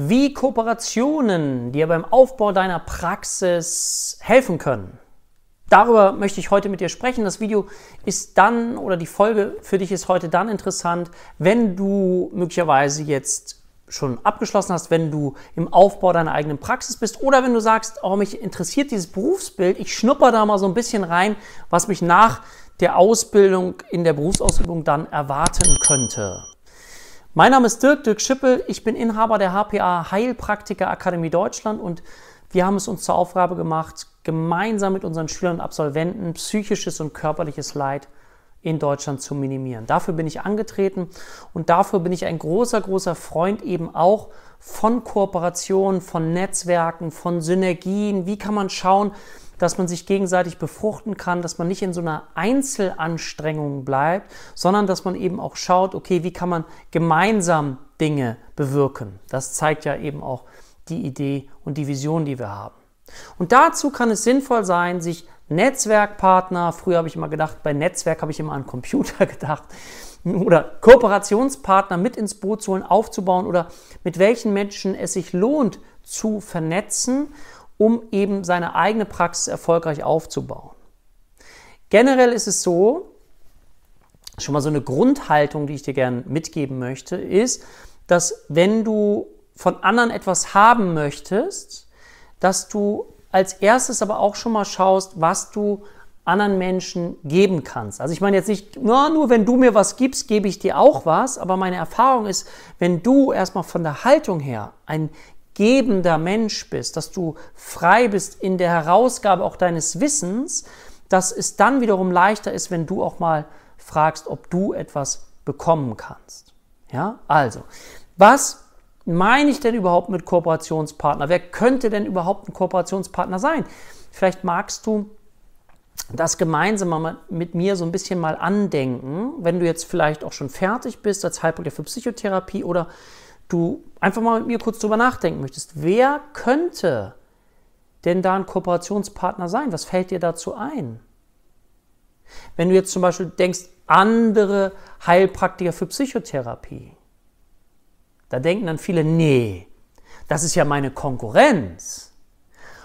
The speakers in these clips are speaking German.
wie Kooperationen dir beim Aufbau deiner Praxis helfen können. Darüber möchte ich heute mit dir sprechen. Das Video ist dann oder die Folge für dich ist heute dann interessant, wenn du möglicherweise jetzt schon abgeschlossen hast, wenn du im Aufbau deiner eigenen Praxis bist oder wenn du sagst, oh, mich interessiert dieses Berufsbild, ich schnupper da mal so ein bisschen rein, was mich nach der Ausbildung in der Berufsausübung dann erwarten könnte. Mein Name ist Dirk, Dirk Schippel, ich bin Inhaber der HPA Heilpraktiker Akademie Deutschland und wir haben es uns zur Aufgabe gemacht, gemeinsam mit unseren Schülern und Absolventen psychisches und körperliches Leid in Deutschland zu minimieren. Dafür bin ich angetreten und dafür bin ich ein großer, großer Freund eben auch von Kooperationen, von Netzwerken, von Synergien. Wie kann man schauen, dass man sich gegenseitig befruchten kann, dass man nicht in so einer Einzelanstrengung bleibt, sondern dass man eben auch schaut, okay, wie kann man gemeinsam Dinge bewirken. Das zeigt ja eben auch die Idee und die Vision, die wir haben. Und dazu kann es sinnvoll sein, sich Netzwerkpartner, früher habe ich immer gedacht, bei Netzwerk habe ich immer an Computer gedacht, oder Kooperationspartner mit ins Boot zu holen, aufzubauen oder mit welchen Menschen es sich lohnt zu vernetzen, um eben seine eigene Praxis erfolgreich aufzubauen. Generell ist es so, schon mal so eine Grundhaltung, die ich dir gerne mitgeben möchte, ist, dass wenn du von anderen etwas haben möchtest, dass du als erstes aber auch schon mal schaust, was du anderen Menschen geben kannst. Also ich meine jetzt nicht, nur, nur wenn du mir was gibst, gebe ich dir auch was, aber meine Erfahrung ist, wenn du erstmal von der Haltung her ein gebender Mensch bist, dass du frei bist in der Herausgabe auch deines Wissens, dass es dann wiederum leichter ist, wenn du auch mal fragst, ob du etwas bekommen kannst. Ja, also, was meine ich denn überhaupt mit Kooperationspartner? Wer könnte denn überhaupt ein Kooperationspartner sein? Vielleicht magst du das gemeinsam mit mir so ein bisschen mal andenken, wenn du jetzt vielleicht auch schon fertig bist als Heilpraktiker für Psychotherapie oder du einfach mal mit mir kurz drüber nachdenken möchtest. Wer könnte denn da ein Kooperationspartner sein? Was fällt dir dazu ein? Wenn du jetzt zum Beispiel denkst, andere Heilpraktiker für Psychotherapie, da denken dann viele, nee, das ist ja meine Konkurrenz.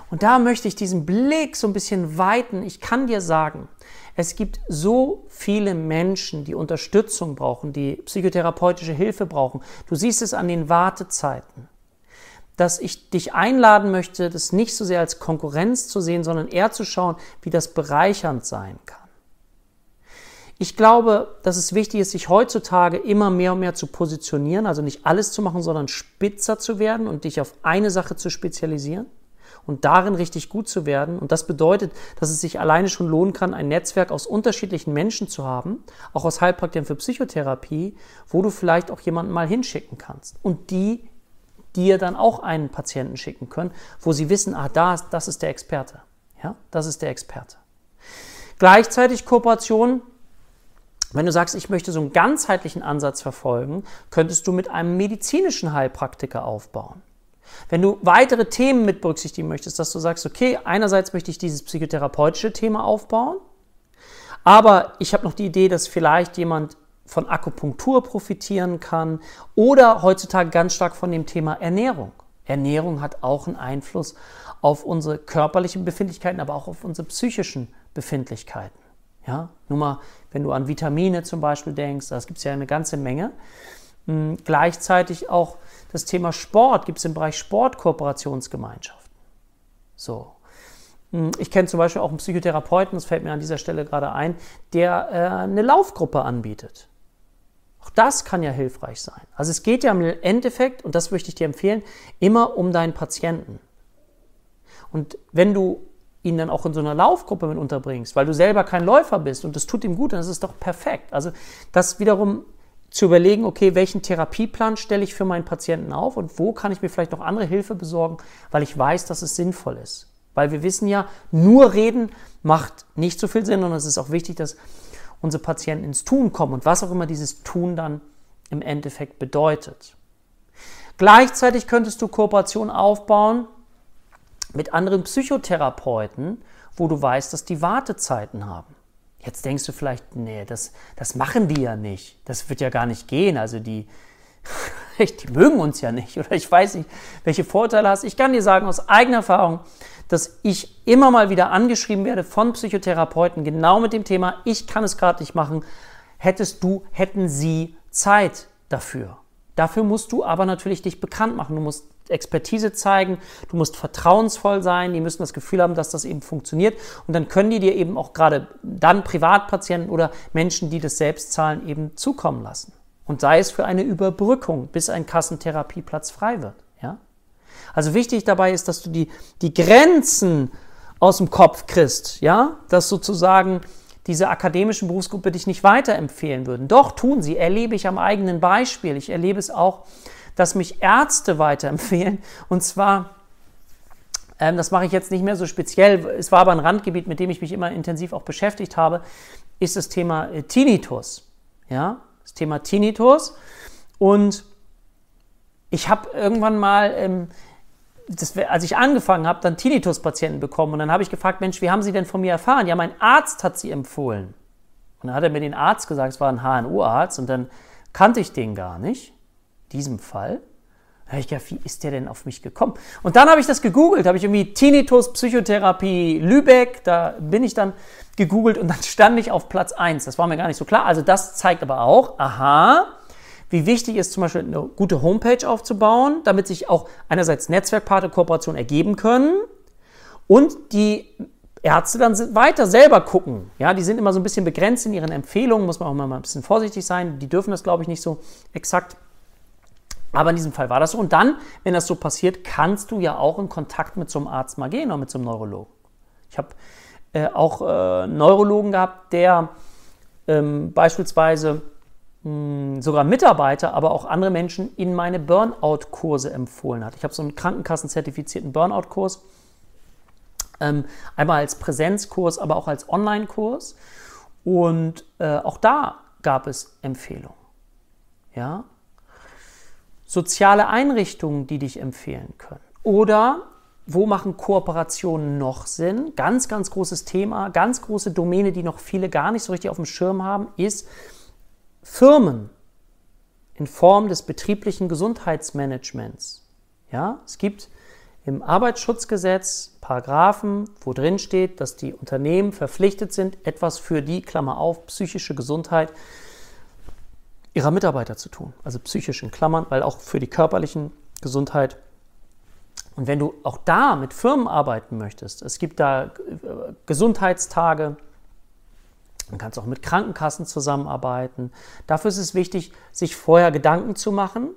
Und da möchte ich diesen Blick so ein bisschen weiten. Ich kann dir sagen, es gibt so viele Menschen, die Unterstützung brauchen, die psychotherapeutische Hilfe brauchen. Du siehst es an den Wartezeiten, dass ich dich einladen möchte, das nicht so sehr als Konkurrenz zu sehen, sondern eher zu schauen, wie das bereichernd sein kann. Ich glaube, dass es wichtig ist, sich heutzutage immer mehr und mehr zu positionieren, also nicht alles zu machen, sondern spitzer zu werden und dich auf eine Sache zu spezialisieren und darin richtig gut zu werden. Und das bedeutet, dass es sich alleine schon lohnen kann, ein Netzwerk aus unterschiedlichen Menschen zu haben, auch aus Heilpraktikern für Psychotherapie, wo du vielleicht auch jemanden mal hinschicken kannst. Und die dir dann auch einen Patienten schicken können, wo sie wissen, ah, das, das ist der Experte. Ja, das ist der Experte. Gleichzeitig Kooperation wenn du sagst, ich möchte so einen ganzheitlichen Ansatz verfolgen, könntest du mit einem medizinischen Heilpraktiker aufbauen. Wenn du weitere Themen mit berücksichtigen möchtest, dass du sagst, okay, einerseits möchte ich dieses psychotherapeutische Thema aufbauen, aber ich habe noch die Idee, dass vielleicht jemand von Akupunktur profitieren kann oder heutzutage ganz stark von dem Thema Ernährung. Ernährung hat auch einen Einfluss auf unsere körperlichen Befindlichkeiten, aber auch auf unsere psychischen Befindlichkeiten. Ja, nur mal, wenn du an Vitamine zum Beispiel denkst, das gibt es ja eine ganze Menge. Hm, gleichzeitig auch das Thema Sport gibt es im Bereich Sportkooperationsgemeinschaften. So. Hm, ich kenne zum Beispiel auch einen Psychotherapeuten, das fällt mir an dieser Stelle gerade ein, der äh, eine Laufgruppe anbietet. Auch das kann ja hilfreich sein. Also es geht ja im Endeffekt, und das möchte ich dir empfehlen, immer um deinen Patienten. Und wenn du ihn dann auch in so einer Laufgruppe mit unterbringst, weil du selber kein Läufer bist und das tut ihm gut, dann ist es doch perfekt. Also das wiederum zu überlegen, okay, welchen Therapieplan stelle ich für meinen Patienten auf und wo kann ich mir vielleicht noch andere Hilfe besorgen, weil ich weiß, dass es sinnvoll ist. Weil wir wissen ja, nur reden macht nicht so viel Sinn und es ist auch wichtig, dass unsere Patienten ins Tun kommen und was auch immer dieses Tun dann im Endeffekt bedeutet. Gleichzeitig könntest du Kooperation aufbauen mit anderen Psychotherapeuten, wo du weißt, dass die Wartezeiten haben. Jetzt denkst du vielleicht, nee, das, das machen die ja nicht. Das wird ja gar nicht gehen. Also die, die mögen uns ja nicht oder ich weiß nicht, welche Vorteile hast. Ich kann dir sagen aus eigener Erfahrung, dass ich immer mal wieder angeschrieben werde von Psychotherapeuten genau mit dem Thema, ich kann es gerade nicht machen, hättest du, hätten sie Zeit dafür. Dafür musst du aber natürlich dich bekannt machen. Du musst Expertise zeigen, du musst vertrauensvoll sein, die müssen das Gefühl haben, dass das eben funktioniert und dann können die dir eben auch gerade dann Privatpatienten oder Menschen, die das selbst zahlen, eben zukommen lassen. Und sei es für eine Überbrückung, bis ein Kassentherapieplatz frei wird. Ja? Also wichtig dabei ist, dass du die, die Grenzen aus dem Kopf kriegst, ja, dass sozusagen diese akademischen Berufsgruppe dich nicht weiterempfehlen würden. Doch tun sie, erlebe ich am eigenen Beispiel. Ich erlebe es auch, dass mich Ärzte weiterempfehlen. Und zwar, ähm, das mache ich jetzt nicht mehr so speziell, es war aber ein Randgebiet, mit dem ich mich immer intensiv auch beschäftigt habe, ist das Thema äh, Tinnitus. Ja, das Thema Tinnitus. Und ich habe irgendwann mal ähm, das, als ich angefangen habe, dann Tinnitus-Patienten bekommen. Und dann habe ich gefragt, Mensch, wie haben Sie denn von mir erfahren? Ja, mein Arzt hat Sie empfohlen. Und dann hat er mir den Arzt gesagt, es war ein HNO-Arzt. Und dann kannte ich den gar nicht, diesem Fall. Da habe ich gedacht, wie ist der denn auf mich gekommen? Und dann habe ich das gegoogelt, habe ich irgendwie Tinnitus, Psychotherapie, Lübeck, da bin ich dann gegoogelt und dann stand ich auf Platz 1. Das war mir gar nicht so klar. Also das zeigt aber auch, aha, wie wichtig ist zum Beispiel eine gute Homepage aufzubauen, damit sich auch einerseits Netzwerkpartner, Kooperationen ergeben können und die Ärzte dann weiter selber gucken. Ja, die sind immer so ein bisschen begrenzt in ihren Empfehlungen, muss man auch mal ein bisschen vorsichtig sein. Die dürfen das, glaube ich, nicht so exakt. Aber in diesem Fall war das so. Und dann, wenn das so passiert, kannst du ja auch in Kontakt mit so einem Arzt mal gehen oder mit so einem Neurologen. Ich habe äh, auch äh, Neurologen gehabt, der ähm, beispielsweise hm, sogar Mitarbeiter, aber auch andere Menschen in meine Burnout-Kurse empfohlen hat. Ich habe so einen Krankenkassen-zertifizierten Burnout-Kurs, ähm, einmal als Präsenzkurs, aber auch als Online-Kurs. Und äh, auch da gab es Empfehlungen. Ja? Soziale Einrichtungen, die dich empfehlen können. Oder wo machen Kooperationen noch Sinn? Ganz, ganz großes Thema, ganz große Domäne, die noch viele gar nicht so richtig auf dem Schirm haben, ist Firmen in Form des betrieblichen Gesundheitsmanagements. Ja, es gibt im Arbeitsschutzgesetz Paragraphen, wo drin steht, dass die Unternehmen verpflichtet sind, etwas für die, Klammer auf, psychische Gesundheit ihrer Mitarbeiter zu tun. Also psychisch in Klammern, weil auch für die körperlichen Gesundheit. Und wenn du auch da mit Firmen arbeiten möchtest, es gibt da äh, Gesundheitstage, man kann auch mit Krankenkassen zusammenarbeiten. Dafür ist es wichtig, sich vorher Gedanken zu machen,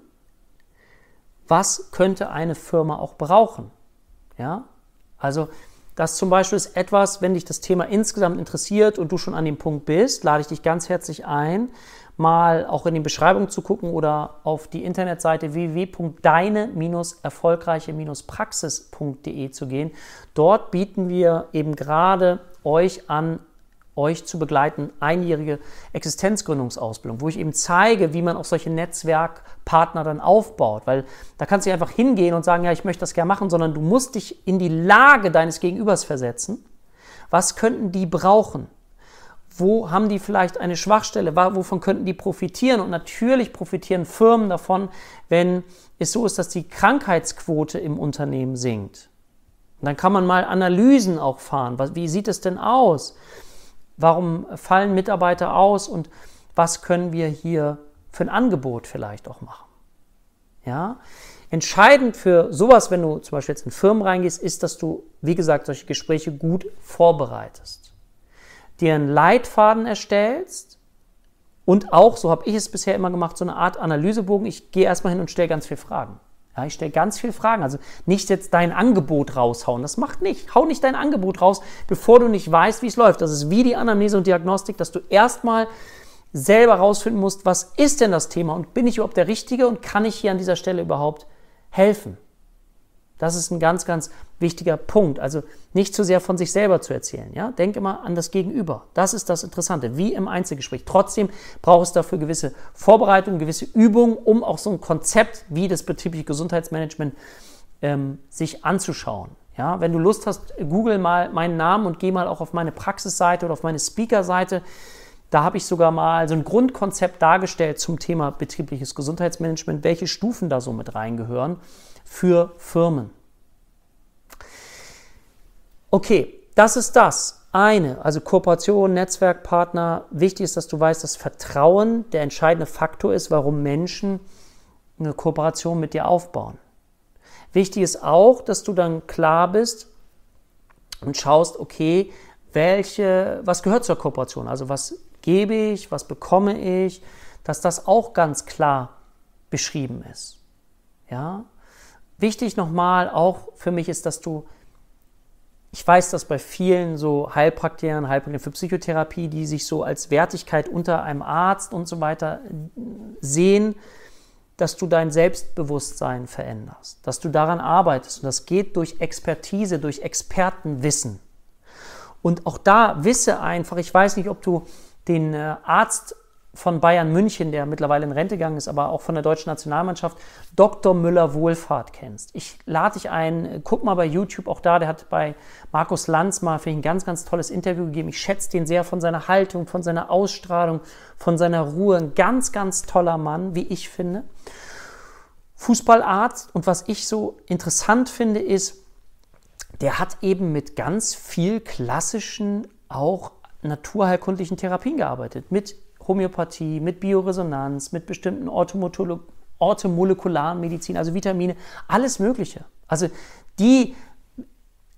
was könnte eine Firma auch brauchen. Ja? Also das zum Beispiel ist etwas, wenn dich das Thema insgesamt interessiert und du schon an dem Punkt bist, lade ich dich ganz herzlich ein, mal auch in die Beschreibung zu gucken oder auf die Internetseite www.deine-erfolgreiche-praxis.de zu gehen. Dort bieten wir eben gerade euch an, euch zu begleiten, einjährige Existenzgründungsausbildung, wo ich eben zeige, wie man auch solche Netzwerkpartner dann aufbaut. Weil da kannst du einfach hingehen und sagen, ja, ich möchte das gerne machen, sondern du musst dich in die Lage deines Gegenübers versetzen. Was könnten die brauchen? Wo haben die vielleicht eine Schwachstelle? Wovon könnten die profitieren? Und natürlich profitieren Firmen davon, wenn es so ist, dass die Krankheitsquote im Unternehmen sinkt. Und dann kann man mal Analysen auch fahren. Wie sieht es denn aus? Warum fallen Mitarbeiter aus und was können wir hier für ein Angebot vielleicht auch machen? Ja? Entscheidend für sowas, wenn du zum Beispiel jetzt in Firmen reingehst, ist, dass du, wie gesagt, solche Gespräche gut vorbereitest. Dir einen Leitfaden erstellst und auch, so habe ich es bisher immer gemacht, so eine Art Analysebogen. Ich gehe erstmal hin und stelle ganz viele Fragen. Ja, ich stelle ganz viele Fragen. Also nicht jetzt dein Angebot raushauen. Das macht nicht. Hau nicht dein Angebot raus, bevor du nicht weißt, wie es läuft. Das ist wie die Anamnese und Diagnostik, dass du erstmal selber rausfinden musst, was ist denn das Thema und bin ich überhaupt der Richtige und kann ich hier an dieser Stelle überhaupt helfen? Das ist ein ganz, ganz wichtiger Punkt. Also nicht zu sehr von sich selber zu erzählen. Ja? Denk immer an das Gegenüber. Das ist das Interessante, wie im Einzelgespräch. Trotzdem braucht es dafür gewisse Vorbereitungen, gewisse Übungen, um auch so ein Konzept wie das betriebliche Gesundheitsmanagement ähm, sich anzuschauen. Ja? Wenn du Lust hast, google mal meinen Namen und geh mal auch auf meine Praxisseite oder auf meine Speaker-Seite. Da habe ich sogar mal so ein Grundkonzept dargestellt zum Thema betriebliches Gesundheitsmanagement, welche Stufen da so mit reingehören für Firmen. Okay, das ist das. Eine, also Kooperation, Netzwerkpartner. Wichtig ist, dass du weißt, dass Vertrauen der entscheidende Faktor ist, warum Menschen eine Kooperation mit dir aufbauen. Wichtig ist auch, dass du dann klar bist und schaust, okay, welche, was gehört zur Kooperation? Also was gebe ich, was bekomme ich, dass das auch ganz klar beschrieben ist. Ja? Wichtig nochmal auch für mich ist, dass du, ich weiß, dass bei vielen so Heilpraktikern, Heilpraktikern für Psychotherapie, die sich so als Wertigkeit unter einem Arzt und so weiter sehen, dass du dein Selbstbewusstsein veränderst, dass du daran arbeitest. Und das geht durch Expertise, durch Expertenwissen. Und auch da wisse einfach, ich weiß nicht, ob du den äh, Arzt von Bayern München, der mittlerweile in Rente gegangen ist, aber auch von der deutschen Nationalmannschaft, Dr. Müller-Wohlfahrt kennst. Ich lade dich ein, guck mal bei YouTube, auch da, der hat bei Markus Lanz mal für ein ganz, ganz tolles Interview gegeben. Ich schätze den sehr von seiner Haltung, von seiner Ausstrahlung, von seiner Ruhe. Ein ganz, ganz toller Mann, wie ich finde. Fußballarzt und was ich so interessant finde, ist, der hat eben mit ganz viel klassischen, auch naturheilkundlichen Therapien gearbeitet. Mit Homöopathie, mit Bioresonanz, mit bestimmten orthomolekularen Medizin, also Vitamine, alles Mögliche. Also die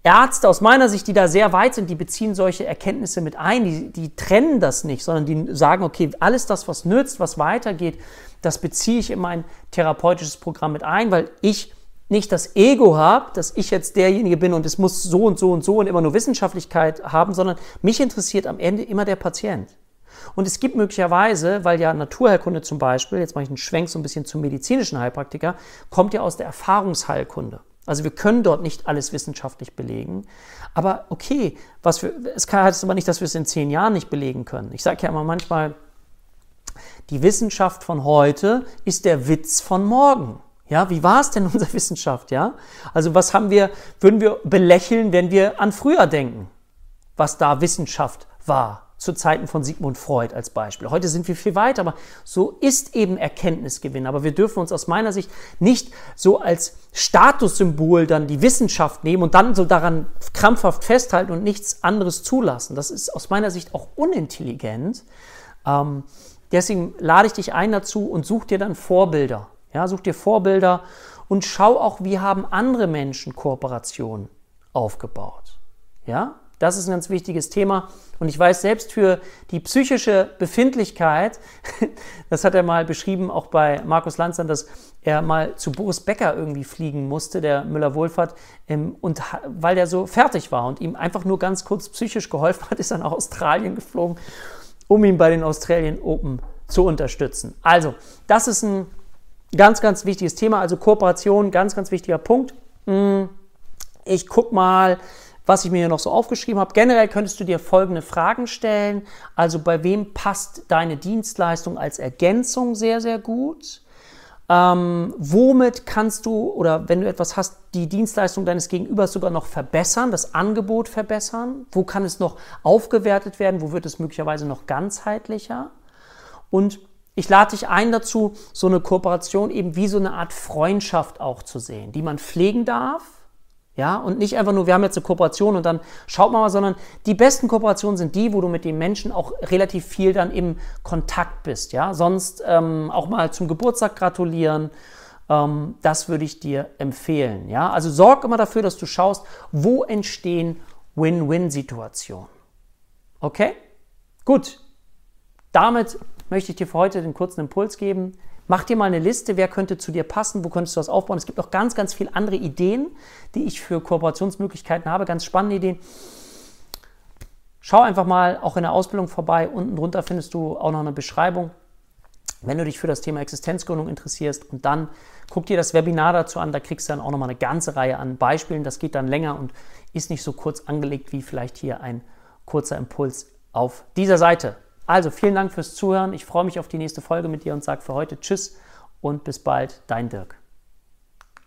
Ärzte aus meiner Sicht, die da sehr weit sind, die beziehen solche Erkenntnisse mit ein, die, die trennen das nicht, sondern die sagen, okay, alles das, was nützt, was weitergeht, das beziehe ich in mein therapeutisches Programm mit ein, weil ich nicht das Ego habe, dass ich jetzt derjenige bin und es muss so und so und so und immer nur Wissenschaftlichkeit haben, sondern mich interessiert am Ende immer der Patient. Und es gibt möglicherweise, weil ja Naturheilkunde zum Beispiel, jetzt mache ich einen Schwenk so ein bisschen zum medizinischen Heilpraktiker, kommt ja aus der Erfahrungsheilkunde. Also wir können dort nicht alles wissenschaftlich belegen. Aber okay, was wir, es heißt aber nicht, dass wir es in zehn Jahren nicht belegen können. Ich sage ja immer manchmal, die Wissenschaft von heute ist der Witz von morgen. Ja, wie war es denn unsere Wissenschaft? Ja, also was haben wir, würden wir belächeln, wenn wir an früher denken, was da Wissenschaft war? Zu Zeiten von Sigmund Freud als Beispiel. Heute sind wir viel weiter, aber so ist eben Erkenntnisgewinn. Aber wir dürfen uns aus meiner Sicht nicht so als Statussymbol dann die Wissenschaft nehmen und dann so daran krampfhaft festhalten und nichts anderes zulassen. Das ist aus meiner Sicht auch unintelligent. Ähm, deswegen lade ich dich ein dazu und such dir dann Vorbilder. Ja, such dir Vorbilder und schau auch, wie haben andere Menschen Kooperationen aufgebaut. Ja, das ist ein ganz wichtiges Thema. Und ich weiß selbst für die psychische Befindlichkeit, das hat er mal beschrieben, auch bei Markus Lanzern, dass er mal zu Boris Becker irgendwie fliegen musste, der Müller-Wohlfahrt, ähm, und weil der so fertig war und ihm einfach nur ganz kurz psychisch geholfen hat, ist er nach Australien geflogen, um ihn bei den Australien Open zu unterstützen. Also, das ist ein ganz, ganz wichtiges Thema. Also Kooperation, ganz, ganz wichtiger Punkt. Hm, ich guck mal, was ich mir hier noch so aufgeschrieben habe. Generell könntest du dir folgende Fragen stellen. Also bei wem passt deine Dienstleistung als Ergänzung sehr, sehr gut? Ähm, womit kannst du oder wenn du etwas hast, die Dienstleistung deines Gegenübers sogar noch verbessern, das Angebot verbessern? Wo kann es noch aufgewertet werden? Wo wird es möglicherweise noch ganzheitlicher? Und ich lade dich ein dazu, so eine Kooperation eben wie so eine Art Freundschaft auch zu sehen, die man pflegen darf ja, und nicht einfach nur, wir haben jetzt eine Kooperation und dann schaut mal, sondern die besten Kooperationen sind die, wo du mit den Menschen auch relativ viel dann im Kontakt bist. Ja, sonst ähm, auch mal zum Geburtstag gratulieren. Ähm, das würde ich dir empfehlen. Ja, also sorg immer dafür, dass du schaust, wo entstehen Win-Win-Situationen. Okay? Gut. Damit möchte ich dir für heute den kurzen Impuls geben. Mach dir mal eine Liste, wer könnte zu dir passen, wo könntest du das aufbauen. Es gibt auch ganz, ganz viele andere Ideen, die ich für Kooperationsmöglichkeiten habe, ganz spannende Ideen. Schau einfach mal auch in der Ausbildung vorbei. Unten drunter findest du auch noch eine Beschreibung, wenn du dich für das Thema Existenzgründung interessierst. Und dann guck dir das Webinar dazu an. Da kriegst du dann auch noch mal eine ganze Reihe an Beispielen. Das geht dann länger und ist nicht so kurz angelegt wie vielleicht hier ein kurzer Impuls auf dieser Seite. Also vielen Dank fürs Zuhören. Ich freue mich auf die nächste Folge mit dir und sage für heute Tschüss und bis bald, dein Dirk.